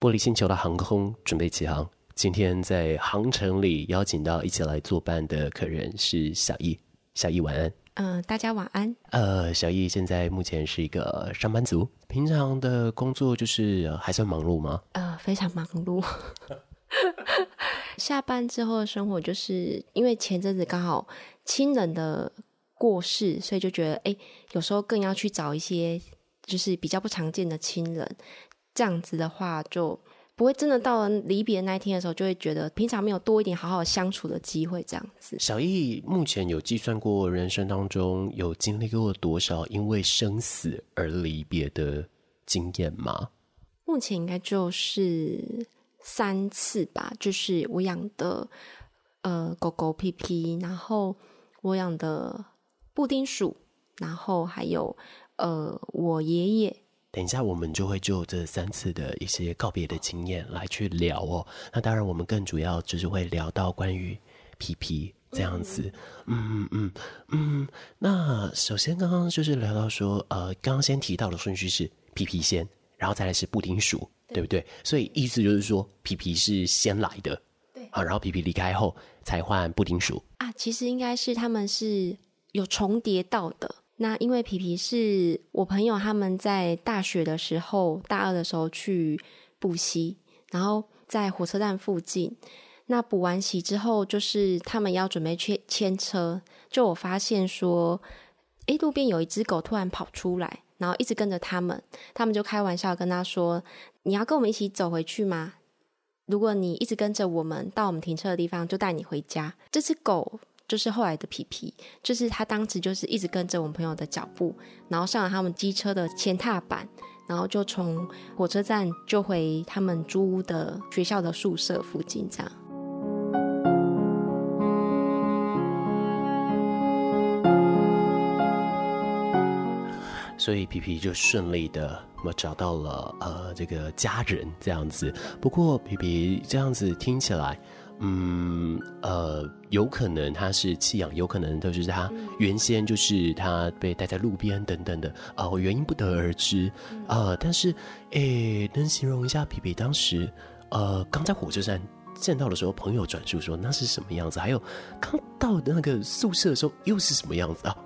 玻璃星球的航空准备起航。今天在航程里邀请到一起来作伴的客人是小易。小易晚安。嗯、呃，大家晚安。呃，小易现在目前是一个上班族，平常的工作就是还算忙碌吗？呃，非常忙碌。下班之后的生活，就是因为前阵子刚好亲人的过世，所以就觉得哎，有时候更要去找一些就是比较不常见的亲人，这样子的话就。不会真的到了离别那一天的时候，就会觉得平常没有多一点好好相处的机会，这样子。小易目前有计算过人生当中有经历过多少因为生死而离别的经验吗？目前应该就是三次吧，就是我养的呃狗狗皮皮，然后我养的布丁鼠，然后还有呃我爷爷。等一下，我们就会就这三次的一些告别的经验来去聊哦。那当然，我们更主要就是会聊到关于皮皮这样子。嗯嗯嗯嗯。那首先刚刚就是聊到说，呃，刚刚先提到的顺序是皮皮先，然后再来是布丁鼠，对，对不对？所以意思就是说，皮皮是先来的，对啊，然后皮皮离开后才换布丁鼠啊。其实应该是他们是有重叠到的。那因为皮皮是我朋友，他们在大学的时候，大二的时候去补习，然后在火车站附近。那补完习之后，就是他们要准备去牵车，就我发现说，诶，路边有一只狗突然跑出来，然后一直跟着他们。他们就开玩笑跟他说：“你要跟我们一起走回去吗？如果你一直跟着我们到我们停车的地方，就带你回家。”这只狗。就是后来的皮皮，就是他当时就是一直跟着我们朋友的脚步，然后上了他们机车的前踏板，然后就从火车站就回他们租屋的学校的宿舍附近这样。所以皮皮就顺利的我找到了呃这个家人这样子。不过皮皮这样子听起来。嗯，呃，有可能他是弃养，有可能就是他原先就是他被带在路边等等的，呃，原因不得而知，呃，但是，诶，能形容一下皮皮当时，呃，刚在火车站见到的时候，朋友转述说那是什么样子，还有刚到那个宿舍的时候又是什么样子啊？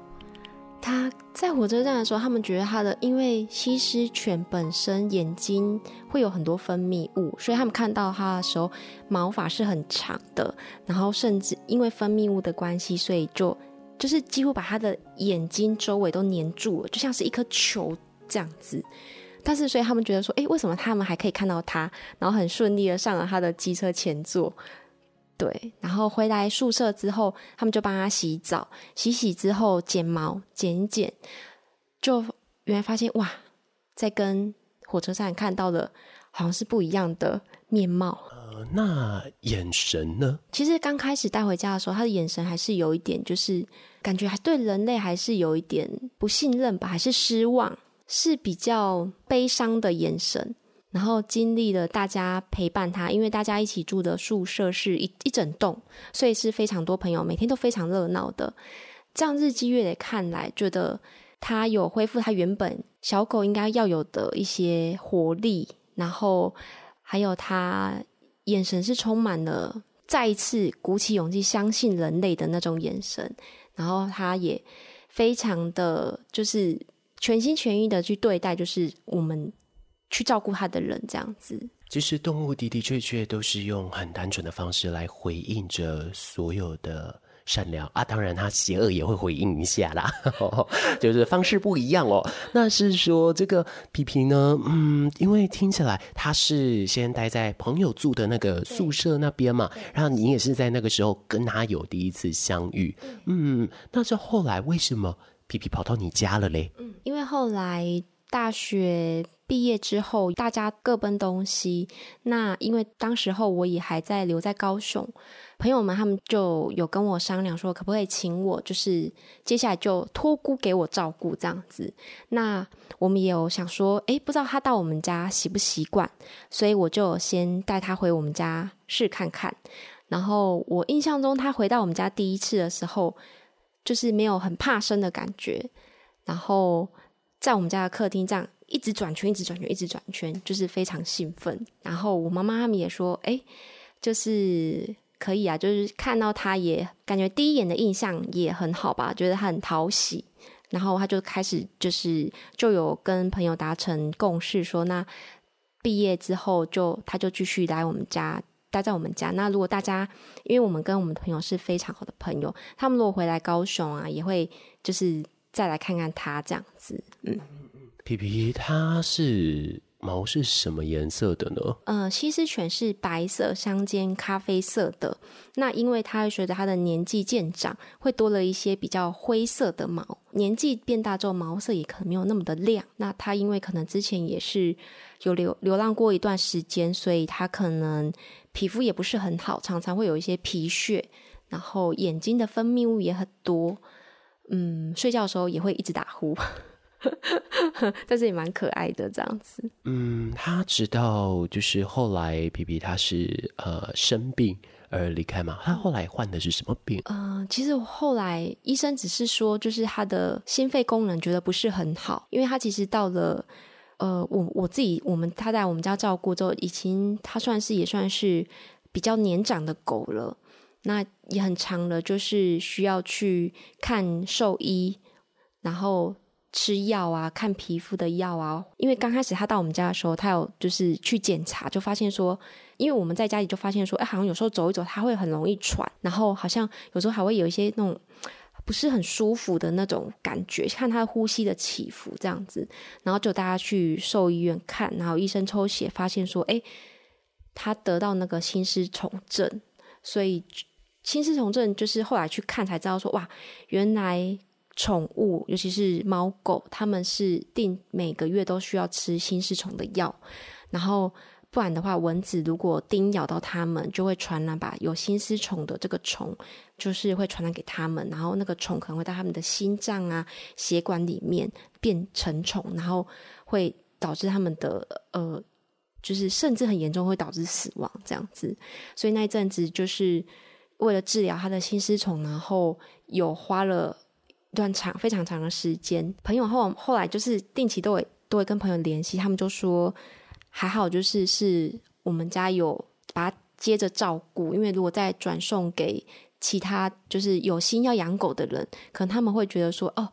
他在火车站的时候，他们觉得他的，因为西施犬本身眼睛会有很多分泌物，所以他们看到他的时候，毛发是很长的，然后甚至因为分泌物的关系，所以就就是几乎把他的眼睛周围都黏住了，就像是一颗球这样子。但是，所以他们觉得说，诶，为什么他们还可以看到他，然后很顺利的上了他的机车前座？对，然后回来宿舍之后，他们就帮他洗澡，洗洗之后剪毛，剪一剪，就原来发现哇，在跟火车站看到的好像是不一样的面貌。呃，那眼神呢？其实刚开始带回家的时候，他的眼神还是有一点，就是感觉还对人类还是有一点不信任吧，还是失望，是比较悲伤的眼神。然后经历了大家陪伴他，因为大家一起住的宿舍是一一整栋，所以是非常多朋友，每天都非常热闹的。这样日积月累看来，觉得他有恢复他原本小狗应该要有的一些活力，然后还有他眼神是充满了再一次鼓起勇气相信人类的那种眼神，然后他也非常的就是全心全意的去对待，就是我们。去照顾他的人，这样子。其实动物的的确确都是用很单纯的方式来回应着所有的善良啊，当然他邪恶也会回应一下啦，就是方式不一样哦。那是说这个皮皮呢，嗯，因为听起来他是先待在朋友住的那个宿舍那边嘛，然后你也是在那个时候跟他有第一次相遇，嗯，那是后来为什么皮皮跑到你家了嘞？嗯，因为后来大学。毕业之后，大家各奔东西。那因为当时候我也还在留在高雄，朋友们他们就有跟我商量说，可不可以请我，就是接下来就托孤给我照顾这样子。那我们也有想说，诶，不知道他到我们家习不习惯，所以我就先带他回我们家试看看。然后我印象中，他回到我们家第一次的时候，就是没有很怕生的感觉，然后。在我们家的客厅这样一直转圈，一直转圈，一直转圈，就是非常兴奋。然后我妈妈他们也说，哎，就是可以啊，就是看到他也感觉第一眼的印象也很好吧，觉得他很讨喜。然后他就开始就是就有跟朋友达成共识，说那毕业之后就他就继续来我们家待在我们家。那如果大家因为我们跟我们朋友是非常好的朋友，他们如果回来高雄啊，也会就是再来看看他这样子，嗯。皮皮，它是毛是什么颜色的呢？呃，西施犬是白色相间咖啡色的。那因为它随着它的年纪渐长，会多了一些比较灰色的毛。年纪变大之后，毛色也可能没有那么的亮。那它因为可能之前也是有流流浪过一段时间，所以它可能皮肤也不是很好，常常会有一些皮屑，然后眼睛的分泌物也很多。嗯，睡觉的时候也会一直打呼。但是也蛮可爱的这样子。嗯，他直到就是后来皮皮他是呃生病而离开嘛。他后来患的是什么病？嗯、呃，其实后来医生只是说，就是他的心肺功能觉得不是很好，因为他其实到了呃，我我自己我们他在我们家照顾之后，已经他算是也算是比较年长的狗了，那也很长了，就是需要去看兽医，然后。吃药啊，看皮肤的药啊。因为刚开始他到我们家的时候，他有就是去检查，就发现说，因为我们在家里就发现说，哎，好像有时候走一走，他会很容易喘，然后好像有时候还会有一些那种不是很舒服的那种感觉，看他的呼吸的起伏这样子。然后就大家去兽医院看，然后医生抽血发现说，哎，他得到那个心丝虫症，所以心丝虫症就是后来去看才知道说，哇，原来。宠物，尤其是猫狗，他们是定每个月都需要吃心丝虫的药，然后不然的话，蚊子如果叮咬到它们，就会传染把有心丝虫的这个虫，就是会传染给他们，然后那个虫可能会到他们的心脏啊、血管里面变成虫，然后会导致他们的呃，就是甚至很严重，会导致死亡这样子。所以那一阵子就是为了治疗他的心丝虫，然后有花了。一段长非常长的时间，朋友后后来就是定期都会都会跟朋友联系，他们就说还好，就是是我们家有把它接着照顾，因为如果再转送给其他就是有心要养狗的人，可能他们会觉得说哦，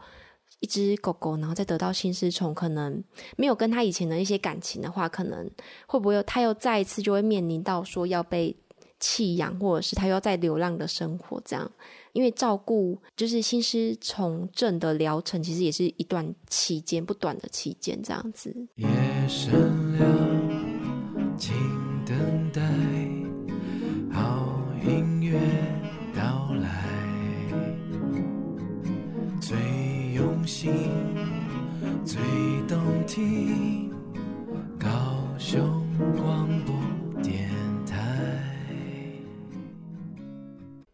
一只狗狗然后再得到心丝虫，可能没有跟他以前的一些感情的话，可能会不会他又再一次就会面临到说要被弃养，或者是他又要在流浪的生活这样。因为照顾就是心思从政的疗程，其实也是一段期间，不短的期间，这样子。夜深了，请等待好音乐到来，最用心，最动听，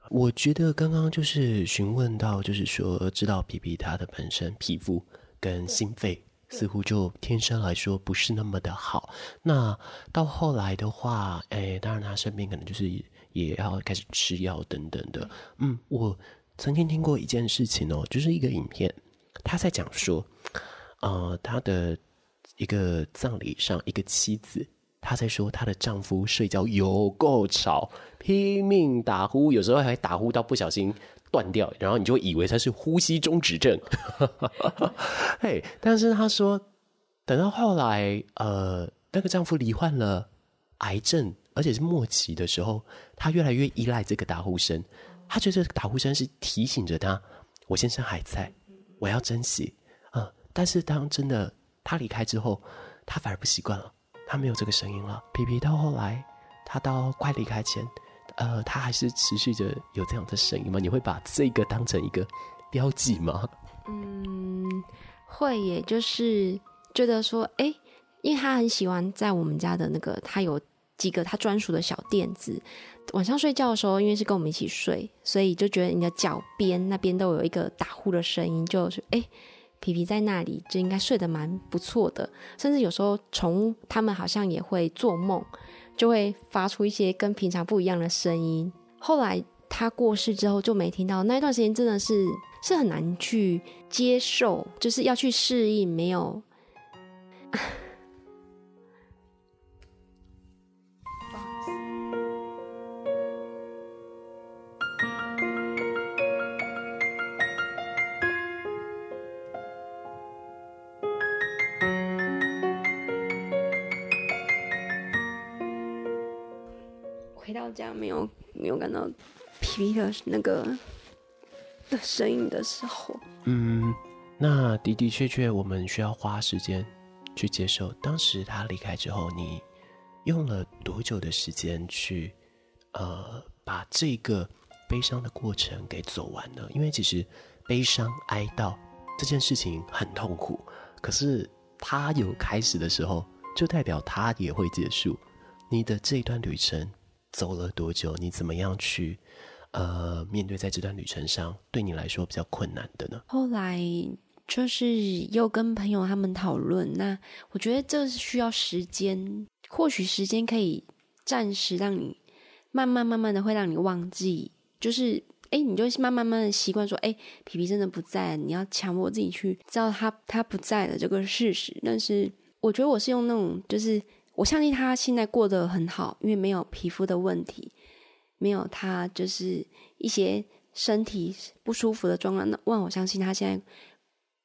我觉得刚刚就是询问到，就是说知道皮皮他的本身皮肤跟心肺似乎就天生来说不是那么的好。那到后来的话，哎，当然他生病可能就是也要开始吃药等等的。嗯，我曾经听过一件事情哦，就是一个影片，他在讲说，呃，他的一个葬礼上，一个妻子。她在说她的丈夫睡觉有够吵，拼命打呼，有时候还打呼到不小心断掉，然后你就以为他是呼吸中止症。嘿，但是她说，等到后来，呃，那个丈夫罹患了癌症，而且是末期的时候，她越来越依赖这个打呼声。她觉得打呼声是提醒着她，我先生还在，我要珍惜。嗯，但是当真的他离开之后，她反而不习惯了。他没有这个声音了。皮皮到后来，他到快离开前，呃，他还是持续着有这样的声音吗？你会把这个当成一个标记吗？嗯，会耶，就是觉得说，哎，因为他很喜欢在我们家的那个，他有几个他专属的小垫子。晚上睡觉的时候，因为是跟我们一起睡，所以就觉得你的脚边那边都有一个打呼的声音，就是哎。皮皮在那里就应该睡得蛮不错的，甚至有时候宠物它们好像也会做梦，就会发出一些跟平常不一样的声音。后来它过世之后就没听到，那一段时间真的是是很难去接受，就是要去适应没有到家没有没有感到皮皮的那个的声音的时候，嗯，那的的确确，我们需要花时间去接受。当时他离开之后，你用了多久的时间去呃把这个悲伤的过程给走完呢？因为其实悲伤哀悼这件事情很痛苦，可是它有开始的时候，就代表它也会结束。你的这一段旅程。走了多久？你怎么样去，呃，面对在这段旅程上对你来说比较困难的呢？后来就是又跟朋友他们讨论，那我觉得这是需要时间，或许时间可以暂时让你慢慢慢慢的会让你忘记，就是哎，你就慢慢慢的习惯说，哎，皮皮真的不在，你要强迫自己去知道他他不在的这个事实。但是我觉得我是用那种就是。我相信他现在过得很好，因为没有皮肤的问题，没有他就是一些身体不舒服的状况。那万我相信他现在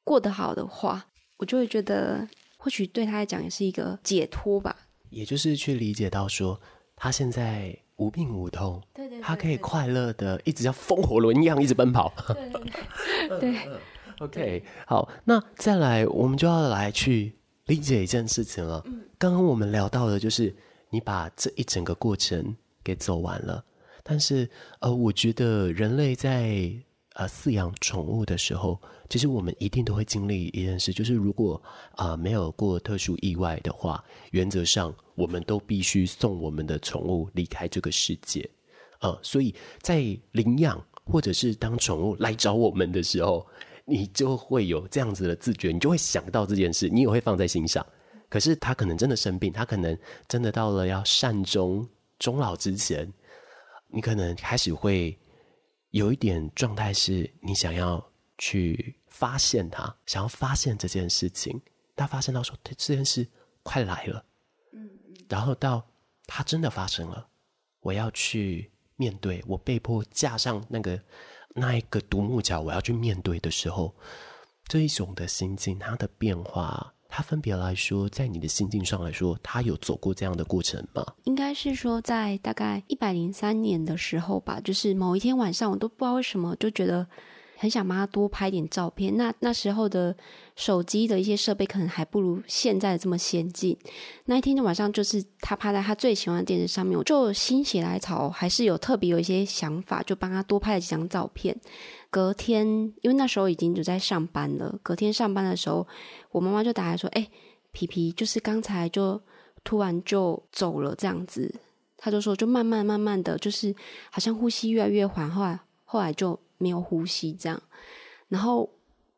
过得好的话，我就会觉得或许对他来讲也是一个解脱吧。也就是去理解到说，他现在无病无痛，对对，对，对，对，他可以快乐的一直像风火轮一样一直奔跑。对对对，对，OK，好，那再来我们就要来去。理解一件事情了。刚刚我们聊到的，就是你把这一整个过程给走完了。但是，呃，我觉得人类在呃饲养宠物的时候，其实我们一定都会经历一件事，就是如果啊、呃、没有过特殊意外的话，原则上我们都必须送我们的宠物离开这个世界。呃，所以在领养或者是当宠物来找我们的时候。你就会有这样子的自觉，你就会想到这件事，你也会放在心上。可是他可能真的生病，他可能真的到了要善终终老之前，你可能开始会有一点状态，是你想要去发现他，想要发现这件事情。他发现到说，这件事快来了，然后到他真的发生了，我要去面对，我被迫架上那个。那一个独木桥，我要去面对的时候，这一种的心境，它的变化，它分别来说，在你的心境上来说，它有走过这样的过程吗？应该是说，在大概一百零三年的时候吧，就是某一天晚上，我都不知道为什么，就觉得。很想帮他多拍点照片。那那时候的手机的一些设备可能还不如现在这么先进。那一天的晚上，就是他趴在他最喜欢的电视上面，我就心血来潮，还是有特别有一些想法，就帮他多拍了几张照片。隔天，因为那时候已经就在上班了。隔天上班的时候，我妈妈就打来说：“哎，皮皮，就是刚才就突然就走了这样子。”他就说：“就慢慢慢慢的就是好像呼吸越来越缓，后来后来就。”没有呼吸，这样，然后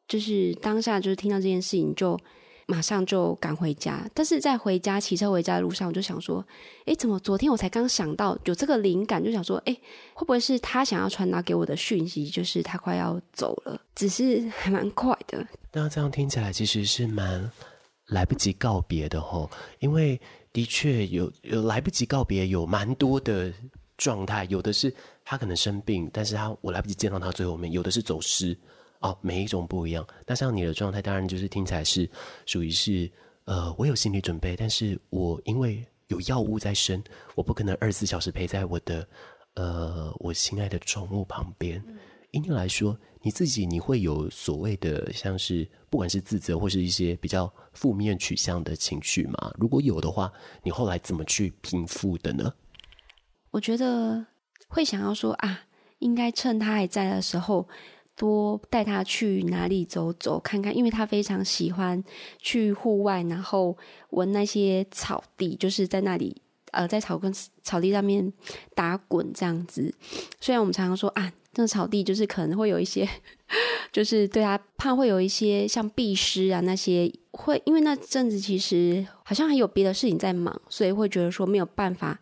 就是当下就是听到这件事情，就马上就赶回家。但是在回家骑车回家的路上，我就想说，诶，怎么昨天我才刚想到有这个灵感，就想说，诶，会不会是他想要传达给我的讯息，就是他快要走了，只是还蛮快的。那这样听起来其实是蛮来不及告别的吼，因为的确有有来不及告别，有蛮多的状态，有的是。他可能生病，但是他我来不及见到他最后面，有的是走失，哦，每一种不一样。那像你的状态，当然就是听起来是属于是，呃，我有心理准备，但是我因为有药物在身，我不可能二十四小时陪在我的，呃，我心爱的宠物旁边。因你来说，你自己你会有所谓的像是不管是自责或是一些比较负面取向的情绪吗？如果有的话，你后来怎么去平复的呢？我觉得。会想要说啊，应该趁他还在的时候，多带他去哪里走走看看，因为他非常喜欢去户外，然后闻那些草地，就是在那里呃，在草根草地上面打滚这样子。虽然我们常常说啊，这个草地就是可能会有一些，就是对他怕会有一些像壁虱啊那些会，因为那阵子其实好像还有别的事情在忙，所以会觉得说没有办法。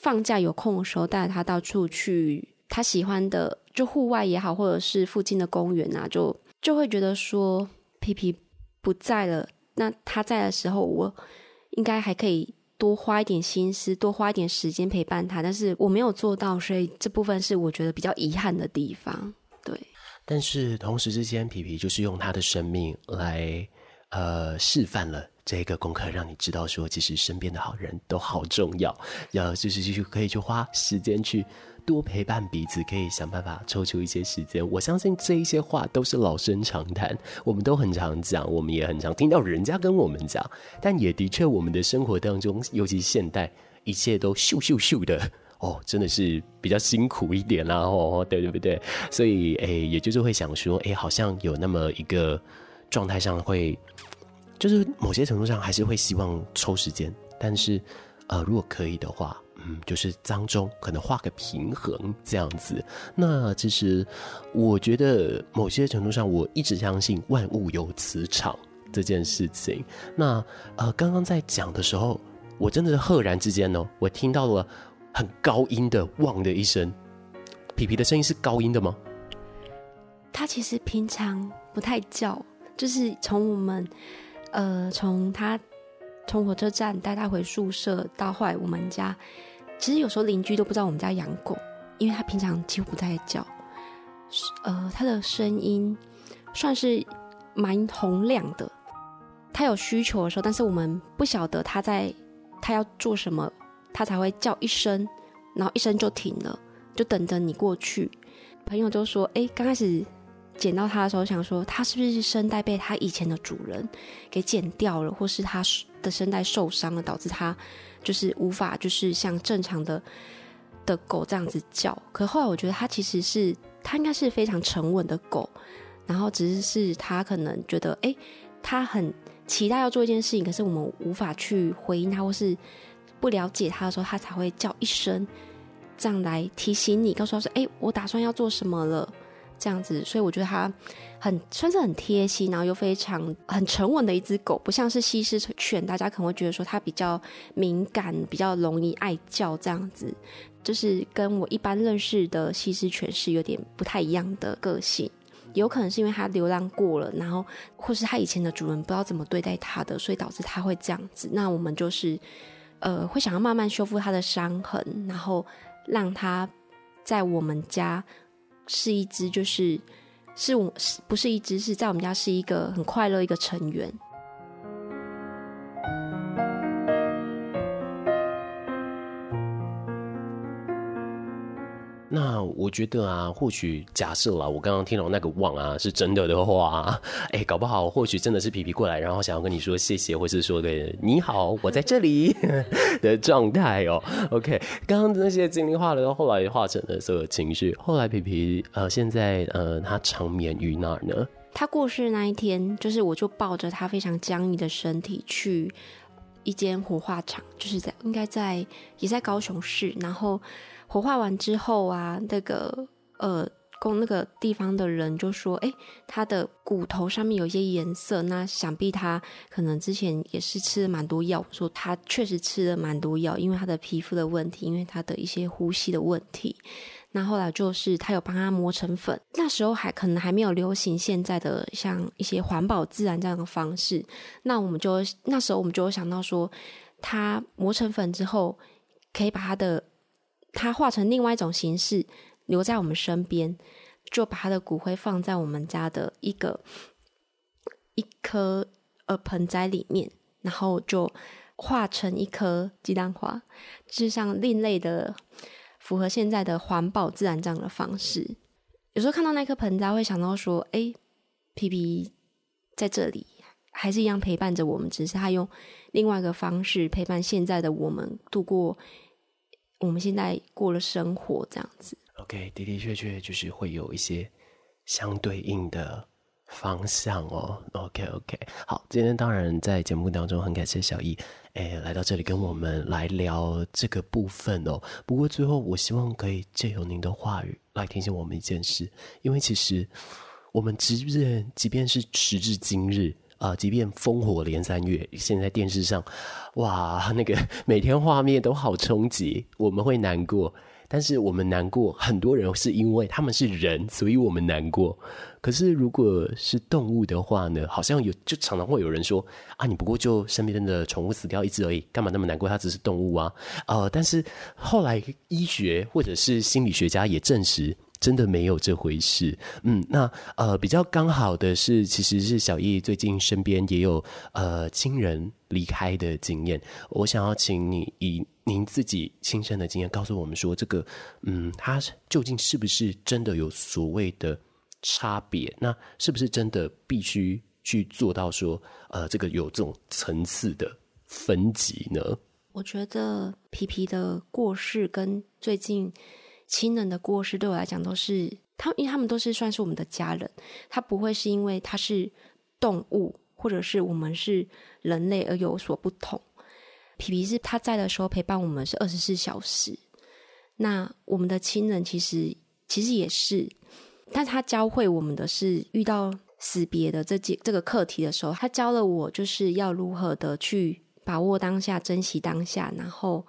放假有空的时候，带他到处去他喜欢的，就户外也好，或者是附近的公园啊，就就会觉得说皮皮不在了那他在的时候，我应该还可以多花一点心思，多花一点时间陪伴他，但是我没有做到，所以这部分是我觉得比较遗憾的地方。对，但是同时之间，皮皮就是用他的生命来呃示范了这个功课，让你知道说，其实身边的好人都好重要，要就是继续可以去花时间去。多陪伴彼此，可以想办法抽出一些时间。我相信这一些话都是老生常谈，我们都很常讲，我们也很常听到人家跟我们讲。但也的确，我们的生活当中，尤其现代，一切都咻咻咻的哦，真的是比较辛苦一点啦哦，对对不对？所以诶、也就是会想说，诶、好像有那么一个状态上会，就是某些程度上还是会希望抽时间，但是呃，如果可以的话。嗯，就是当中可能画个平衡这样子。那其实我觉得某些程度上，我一直相信万物有磁场这件事情。那呃，刚刚在讲的时候，我真的是赫然之间哦，我听到了很高音的“汪”的一声。皮皮的声音是高音的吗？他其实平常不太叫，就是从我们呃，从他从火车站带他回宿舍到后来我们家。其实有时候邻居都不知道我们家养狗，因为他平常几乎不太叫。呃，他的声音算是蛮洪亮的。他有需求的时候，但是我们不晓得他在他要做什么，他才会叫一声，然后一声就停了，就等着你过去。朋友就说：“哎，刚开始捡到它的时候，想说它是不是声带被它以前的主人给剪掉了，或是它的声带受伤了，导致它。”就是无法，就是像正常的的狗这样子叫。可后来我觉得它其实是，它应该是非常沉稳的狗，然后只是是它可能觉得，哎，它很期待要做一件事情，可是我们无法去回应它，或是不了解它的时候，它才会叫一声，这样来提醒你，告诉他说，哎，我打算要做什么了。这样子，所以我觉得它很算是很贴心，然后又非常很沉稳的一只狗，不像是西施犬，大家可能会觉得说它比较敏感，比较容易爱叫这样子，就是跟我一般认识的西施犬是有点不太一样的个性，有可能是因为它流浪过了，然后或是它以前的主人不知道怎么对待它的，所以导致它会这样子。那我们就是呃会想要慢慢修复它的伤痕，然后让它在我们家。是一只，就是是我是，不是一只，是在我们家是一个很快乐一个成员。我觉得啊，或许假设啦，我刚刚听到那个“汪”啊是真的的话，哎，搞不好或许真的是皮皮过来，然后想要跟你说谢谢，或是说的“你好，我在这里” 的状态哦。OK，刚刚那些精灵化了，后来化成了所有情绪。后来皮皮呃，现在呃，他长眠于哪儿呢？他过世那一天，就是我就抱着他非常僵硬的身体去一间火化场，就是在应该在也在高雄市，然后。火化完之后啊，那个呃，供那个地方的人就说：“哎，他的骨头上面有一些颜色，那想必他可能之前也是吃了蛮多药。说他确实吃了蛮多药，因为他的皮肤的问题，因为他的一些呼吸的问题。那后来就是他有帮他磨成粉，那时候还可能还没有流行现在的像一些环保自然这样的方式。那我们就那时候我们就会想到说，他磨成粉之后，可以把他的。”他化成另外一种形式留在我们身边，就把他的骨灰放在我们家的一个一颗呃盆栽里面，然后就化成一颗鸡蛋花，就像另类的符合现在的环保自然这样的方式。有时候看到那颗盆栽，会想到说：“哎，皮皮在这里还是一样陪伴着我们，只是他用另外一个方式陪伴现在的我们度过。”我们现在过了生活这样子，OK，的的确确就是会有一些相对应的方向哦。OK，OK，好，今天当然在节目当中很感谢小易，诶，来到这里跟我们来聊这个部分哦。不过最后，我希望可以借由您的话语来提醒我们一件事，因为其实我们即便即便是时至今日，啊、即便烽火连三月，现在电视上，哇，那个每天画面都好冲击，我们会难过。但是我们难过，很多人是因为他们是人，所以我们难过。可是如果是动物的话呢？好像有，就常常会有人说啊，你不过就身边的宠物死掉一只而已，干嘛那么难过？它只是动物啊。呃，但是后来医学或者是心理学家也证实。真的没有这回事，嗯，那呃比较刚好的是，其实是小易最近身边也有呃亲人离开的经验。我想要请你以您自己亲身的经验告诉我们说，这个嗯，它究竟是不是真的有所谓的差别？那是不是真的必须去做到说呃这个有这种层次的分级呢？我觉得皮皮的过世跟最近。亲人的过世对我来讲都是他，因为他们都是算是我们的家人，他不会是因为他是动物或者是我们是人类而有所不同。皮皮是他在的时候陪伴我们是二十四小时，那我们的亲人其实其实也是，但他教会我们的是遇到死别的这件这个课题的时候，他教了我就是要如何的去把握当下，珍惜当下，然后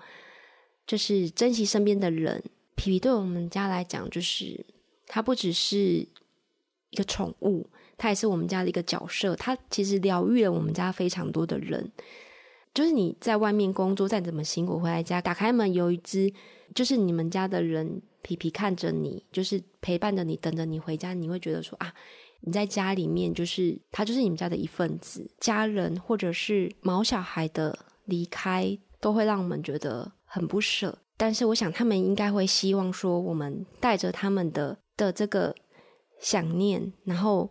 就是珍惜身边的人。皮皮对我们家来讲，就是它不只是一个宠物，它也是我们家的一个角色。它其实疗愈了我们家非常多的人。就是你在外面工作再怎么辛苦，回来家打开门有一只，就是你们家的人，皮皮看着你，就是陪伴着你，等着你回家，你会觉得说啊，你在家里面就是他就是你们家的一份子。家人或者是毛小孩的离开，都会让我们觉得很不舍。但是我想，他们应该会希望说，我们带着他们的的这个想念，然后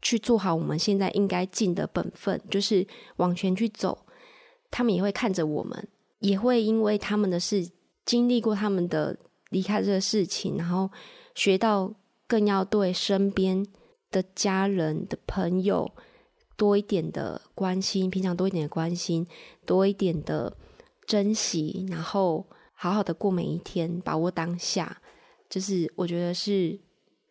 去做好我们现在应该尽的本分，就是往前去走。他们也会看着我们，也会因为他们的事经历过他们的离开这个事情，然后学到更要对身边的家人的朋友多一点的关心，平常多一点的关心，多一点的珍惜，然后。好好的过每一天，把握当下，就是我觉得是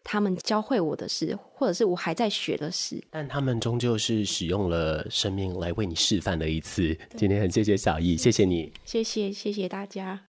他们教会我的事，或者是我还在学的事。但他们终究是使用了生命来为你示范了一次。今天很谢谢小易，谢谢你，谢谢谢谢大家。